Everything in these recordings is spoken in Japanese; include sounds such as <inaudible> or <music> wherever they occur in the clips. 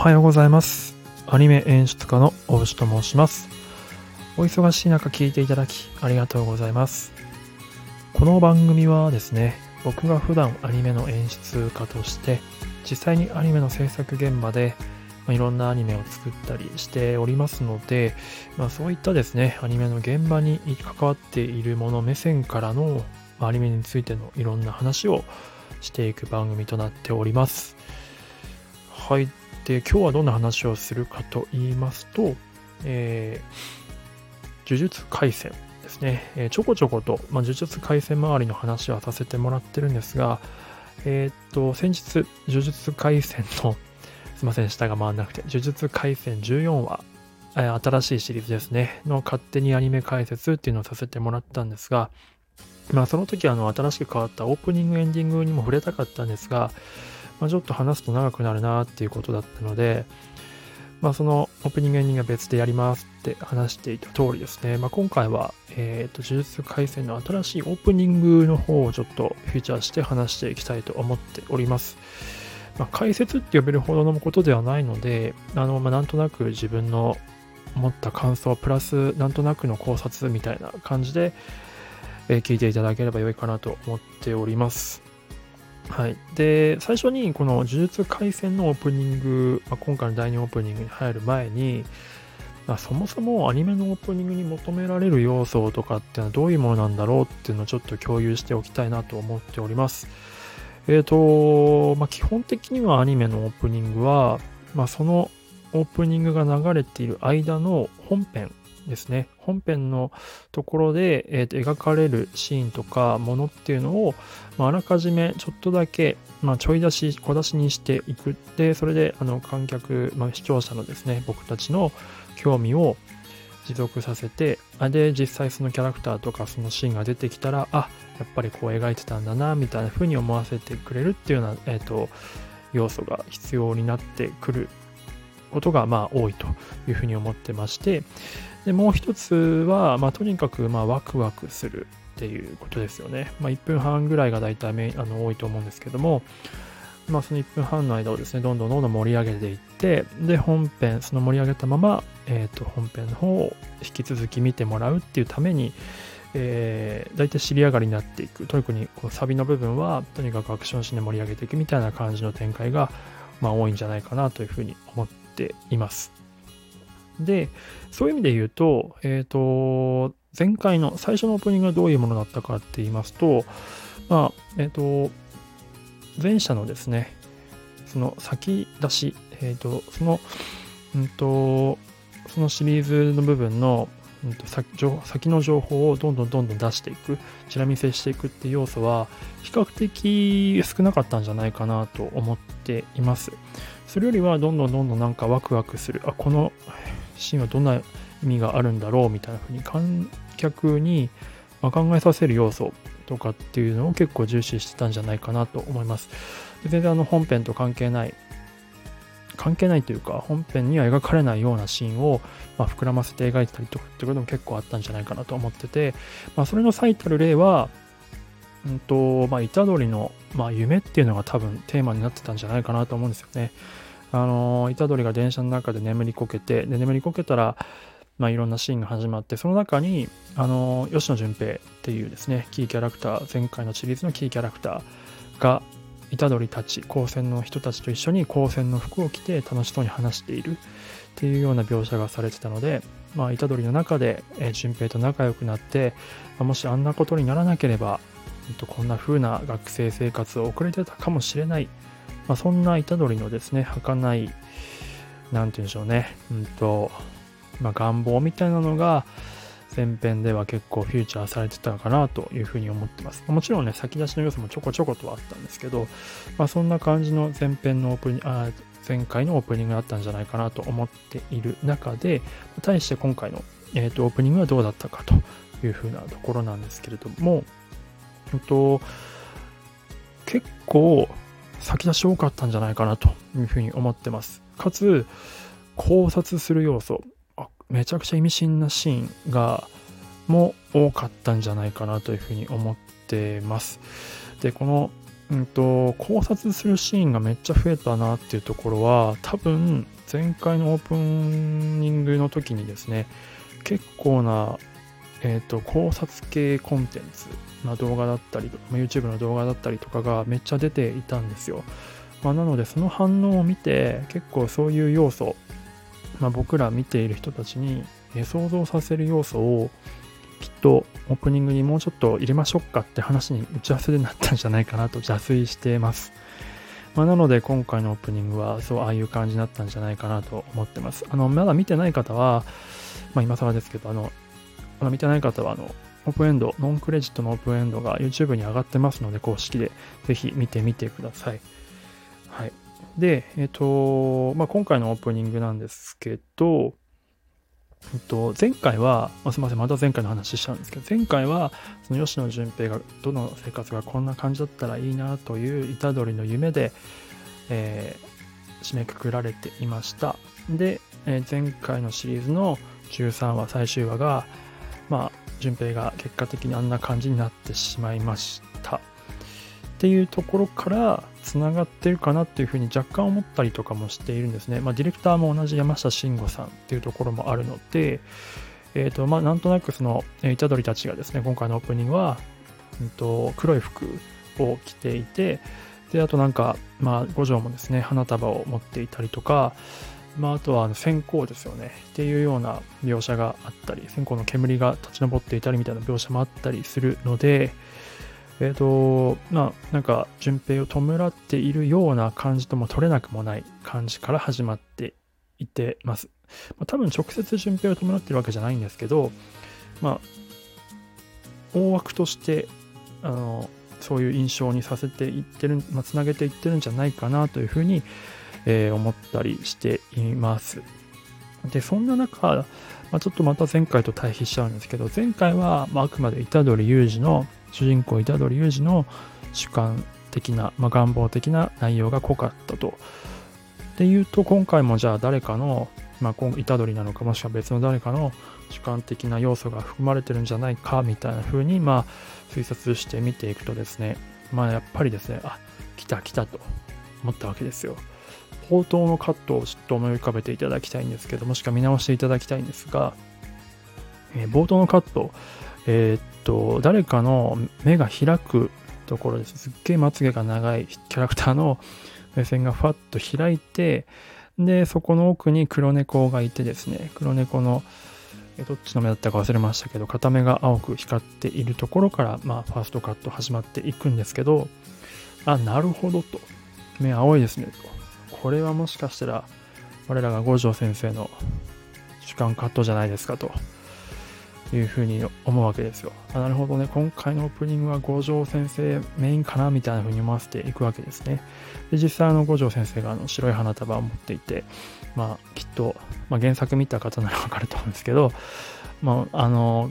はようございます。アニメ演出家の大牛と申します。お忙しい中聞いていただきありがとうございます。この番組はですね、僕が普段アニメの演出家として、実際にアニメの制作現場で、まいろんなアニメを作ったりしておりますので、まあ、そういったですね、アニメの現場に関わっているもの目線からの、アニメについてのいろんな話をしていく番組となっております。はい。で、今日はどんな話をするかと言いますと、えー、呪術廻戦ですね。えーちょこちょこと、まあ、呪術廻戦周りの話はさせてもらってるんですが、えーっと、先日、呪術廻戦の、<laughs> すいません、下が回らなくて、呪術廻戦14話、え新しいシリーズですね、の勝手にアニメ解説っていうのをさせてもらったんですが、まあ、その時あの新しく変わったオープニングエンディングにも触れたかったんですが、まあ、ちょっと話すと長くなるなっていうことだったので、まあ、そのオープニングエンディングが別でやりますって話していた通りですね、まあ、今回は、えっ、と、呪術廻戦の新しいオープニングの方をちょっとフィーチャーして話していきたいと思っております。まあ、解説って呼べるほどのことではないので、あの、まあ、なんとなく自分の思った感想プラスなんとなくの考察みたいな感じで、えー聞いていただければ良いかなと思っております。はい。で、最初にこの呪術廻戦のオープニング、まあ、今回の第2オープニングに入る前に、まあ、そもそもアニメのオープニングに求められる要素とかっていうのはどういうものなんだろうっていうのをちょっと共有しておきたいなと思っております。えっ、と、まあ、基本的にはアニメのオープニングは、まあ、そのオープニングが流れている間の本編ですね。本編のところで、えーと描かれるシーンとかものっていうのを、まあ、あらかじめちょっとだけ、まあ、ちょい出し、小出しにしていく。で、それであの観客、まあ、視聴者のですね、僕たちの興味を持続させて、で、実際そのキャラクターとかそのシーンが出てきたら、あ、やっぱりこう描いてたんだな、みたいな風に思わせてくれるっていうような、えっ、と、要素が必要になってくることが、まあ、多いというふうに思ってまして、で、もう一つは、まあ、とにかく、まあ、ワクワクするっていうことですよね。まあ、1分半ぐらいが大体あの多いと思うんですけども、まあ、その1分半の間をですね、どんどんどんどん盛り上げていって、で、本編、その盛り上げたまま、えっ、と、本編の方を引き続き見てもらうっていうために、えー、大体尻上がりになっていく。特にこうサビの部分は、とにかくアクションシーンで盛り上げていくみたいな感じの展開が、まあ、多いんじゃないかなというふうに思っています。で、そういう意味で言うと、えっ、と、前回の最初のオープニングがどういうものだったかって言いますと、まあ、えっ、と、前者のですね、その先出し、えっ、と、その、うんと、そのシリーズの部分の、うんと先先の情報をどんどんどんどん出していく、チラ見せしていくっていう要素は、比較的少なかったんじゃないかなと思っています。それよりは、どんどんどんどんなんかワクワクする、あ、このシーンはどんな意味があるんだろうみたいな風に観客に考えさせる要素とかっていうのを結構重視してたんじゃないかなと思います。全然あの本編と関係ない、関係ないというか本編には描かれないようなシーンをま膨らませて描いたりとかってことも結構あったんじゃないかなと思ってて、まあ、それの最たる例は、うんとまあ、虎杖の、ま、夢っていうのが多分テーマになってたんじゃないかなと思うんですよね。あの虎杖が電車の中で眠りこけてで眠りこけたら、まあ、いろんなシーンが始まってその中にあの吉野純平っていうですねキーキャラクター前回のシリーズのキーキャラクターが虎杖たち高専の人たちと一緒に高専の服を着て楽しそうに話しているっていうような描写がされてたので、まあ、虎杖の中で、え純平と仲良くなって、まあもしあんなことにならなければ、ほんとこんな風な学生生活を送れてたかもしれない。まあ、そんな虎杖のですね、儚い、なんて言うんでしょうね、うんと、まあ、願望みたいなのが、前編では結構フューチャーされてたかなというふうに思ってます。もちろんね、先出しの要素もちょこちょことはあったんですけど、まあ、そんな感じの前編のオープニあ前回のオープニングだったんじゃないかなと思っている中で、対して今回の、えーとオープニングはどうだったかというふうなところなんですけれども、うんと結構先出し多かったんじゃないかなというふうに思ってます。かつ、考察する要素、あめちゃくちゃ意味深なシーンが、も多かったんじゃないかなというふうに思ってます。で、このうんと、考察するシーンがめっちゃ増えたなっていうところは、多分、前回のオープニングの時にですね、結構な、えっ、ー、と、考察系コンテンツな動画だったり、YouTube の動画だったりとかがめっちゃ出ていたんですよ。まあ、なので、その反応を見て、結構そういう要素、まあ、僕ら見ている人たちに想像させる要素をきっとオープニングにもうちょっと入れましょうかって話に打ち合わせでなったんじゃないかなと邪推してます。まあ、なので今回のオープニングはそうああいう感じになったんじゃないかなと思ってます。あの、まだ見てない方は、まあ今更ですけど、あの、まだ見てない方はあの、オープンエンド、ノンクレジットのオープンエンドが YouTube に上がってますので、公式でぜひ見てみてください。はい。で、えっ、と、まあ、今回のオープニングなんですけど、えっと、前回は、すみません、また前回の話しちゃうんですけど、前回は、その吉野純平がどの生活がこんな感じだったらいいなという虎杖の夢で、えー、締めくくられていました。で、えー、前回のシリーズの13話、最終話が、まあ、純平が結果的にあんな感じになってしまいました。っていうところからつながってるかなっていうふうに若干思ったりとかもしているんですね。まあ、ディレクターも同じ山下慎吾さんっていうところもあるので、え、ー、と、まあ、なんとなくその、虎杖たちがですね、今回のオープニングは、うんと、黒い服を着ていて、で、あとなんか、まあ、五条もですね、花束を持っていたりとか、まあ、あとはあの線香ですよね。っていうような描写があったり、線香の煙が立ち上っていたりみたいな描写もあったりするので、えっ、ー、と、まあ、なんか、順平を弔っているような感じとも取れなくもない感じから始まっていてます。まあ、多分直接順平を弔ってるわけじゃないんですけど、まあ、大枠として、あの、そういう印象にさせていってる、まあ、つなげていってるんじゃないかなというふうに、え、思ったりしています。で、そんな中、まあ、ちょっとまた前回と対比しちゃうんですけど、前回は、まあ、あくまで虎杖裕二の主人公虎杖裕二の主観的な、まあ、願望的な内容が濃かったと。で言うと今回もじゃあ誰かの、まあ、虎杖なのかもしくは別の誰かの主観的な要素が含まれてるんじゃないかみたいな風にまあ推察して見ていくとですねまあやっぱりですねあ来た来たと思ったわけですよ。冒頭のカットをちょっと思い浮かべていただきたいんですけどもしくは見直していただきたいんですが、えー、冒頭のカットえー、っと、誰かの目が開くところです。すっげえまつげが長いキャラクターの目線がふわっと開いて、で、そこの奥に黒猫がいてですね、黒猫の、どっちの目だったか忘れましたけど、片目が青く光っているところから、まあ、ファーストカット始まっていくんですけど、あ、なるほどと。目青いですねと。これはもしかしたら、我らが五条先生の主観カットじゃないですかと。いうふうに思うわけですよ。あなるほどね、今回のオープニングは五条先生メインかなみたいなふうに思わせていくわけですね。で実際あの五条先生があの白い花束を持っていて、まあきっと、まあ、原作見た方ならわかると思うんですけど、まああの、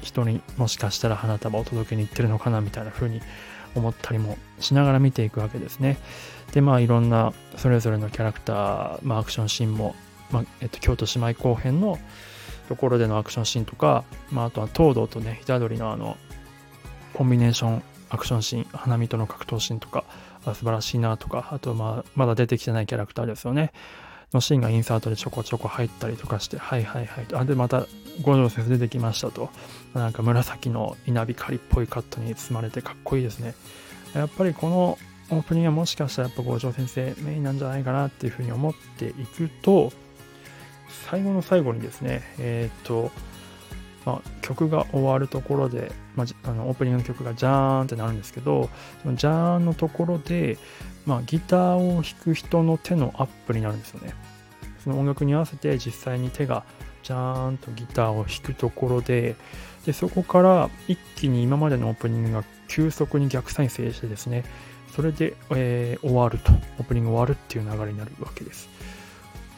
人にもしかしたら花束を届けに行ってるのかなみたいな風に思ったりもしながら見ていくわけですね。で、まあいろんなそれぞれのキャラクター、まあアクションシーンも、まあえっと、京都姉妹後編のところでのアクションシーンとか、まあ、あとは東堂とね、虎杖のあの、コンビネーションアクションシーン、花見との格闘シーンとか、素晴らしいなとか、あと、まあ、まだ出てきてないキャラクターですよね。のシーンがインサートでちょこちょこ入ったりとかして、はいはいはい。あ、で、また、五条先生出てきましたと。なんか紫の稲光っぽいカットに包まれてかっこいいですね。やっぱりこのオープニングはもしかしたらやっぱ五条先生メインなんじゃないかなっていうふうに思っていくと、最後の最後にですね、えっ、と、まあ、曲が終わるところで、まあ、あのオープニングの曲がジャーンってなるんですけど、そのジャーンのところで、まあ、ギターを弾く人の手のアップになるんですよね。その音楽に合わせて実際に手がジャーンとギターを弾くところで、でそこから一気に今までのオープニングが急速に逆再生してですね、それで、えー、終わると、オープニング終わるっていう流れになるわけです。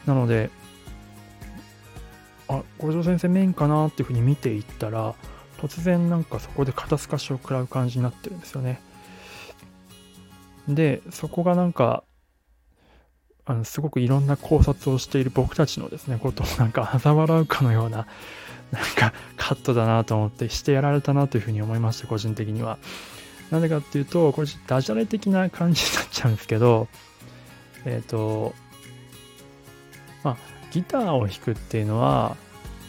なので、あ五条先生メインかなっていうふうに見ていったら突然なんかそこで肩透かしを食らう感じになってるんですよねでそこがなんかあのすごくいろんな考察をしている僕たちのですねことをなんか <laughs> 嘲笑うかのようななんかカットだなと思ってしてやられたなというふうに思いました個人的には。なんでかっていうと、これダジャレ的な感じになっちゃうんですけど、えっ、ー、と、まあ、ギターを弾くっていうのは、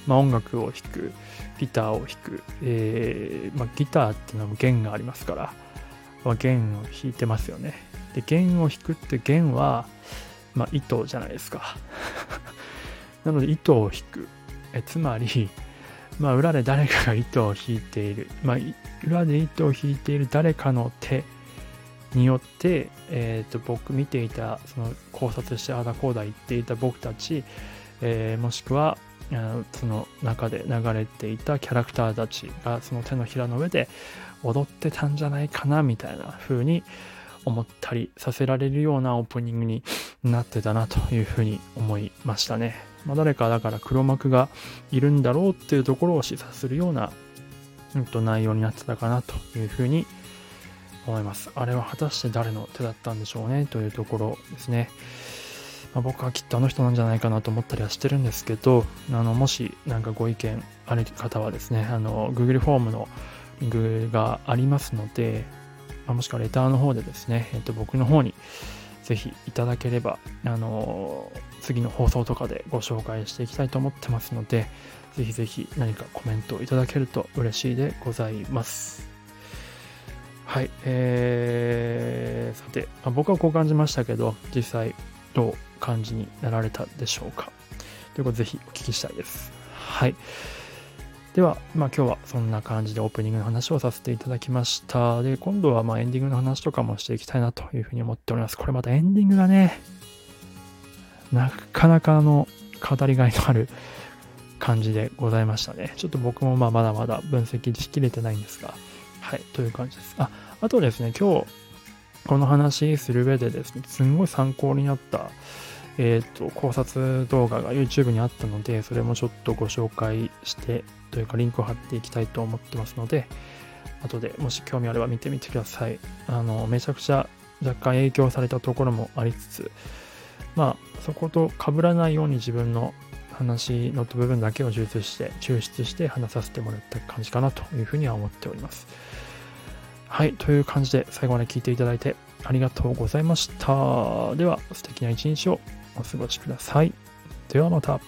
まあ、音楽を弾く、ギターを弾く、えー、まあ、ギターっていうのは弦がありますから、まあ、弦を弾いてますよね。で、弦を弾くって弦は、まあ、糸じゃないですか。<laughs> なので、糸を弾く。えつまり、まあ、裏で誰かが糸を引いている。まあ、裏で糸を引いている誰かの手によって、えー、と僕見ていた、その考察してあだこうだ言っていた僕たち、えー、もしくは、その中で流れていたキャラクターたちがその手のひらの上で踊ってたんじゃないかなみたいな風に思ったりさせられるようなオープニングになってたなというふうに思いましたね。まあ、誰かだから黒幕がいるんだろうっていうところを示唆するような、うん、と内容になってたかなというふうに思います。あれは果たして誰の手だったんでしょうねというところですね。まあ、僕はきっとあの人なんじゃないかなと思ったりはしてるんですけど、あのもし何かご意見ある方はですね、Google フォームのリンクがありますので、まあ、もしくはレターの方でですね、えっと、僕の方にぜひいただければ、あの次の放送とかでご紹介していきたいと思ってますので、ぜひぜひ何かコメントをいただけると嬉しいでございます。はい、えー、さて、まあ、僕はこう感じましたけど、実際どう感じになられたでしょうか。ということで、ぜひお聞きしたいです。はい。では、まあ今日はそんな感じでオープニングの話をさせていただきました。で、今度はまエンディングの話とかもしていきたいなというふうに思っております。これまたエンディングがね、なかなかの語りがいのある感じでございましたね。ちょっと僕もまあまだまだ分析しきれてないんですが、はい、という感じです。あ、あとですね、今日この話する上でですね、すんごい参考になった、えっ、ー、と、考察動画が YouTube にあったので、それもちょっとご紹介してというかリンクを貼っていきたいと思ってますので、後でもし興味あれば見てみてください。あの、めちゃくちゃ若干影響されたところもありつつ、まあ、そこと被らないように自分の話の部分だけを抽出して、抽出して話させてもらった感じかなというふうには思っております。はい、という感じで最後まで聞いていただいてありがとうございました。では、素敵な一日をお過ごしください。ではまた。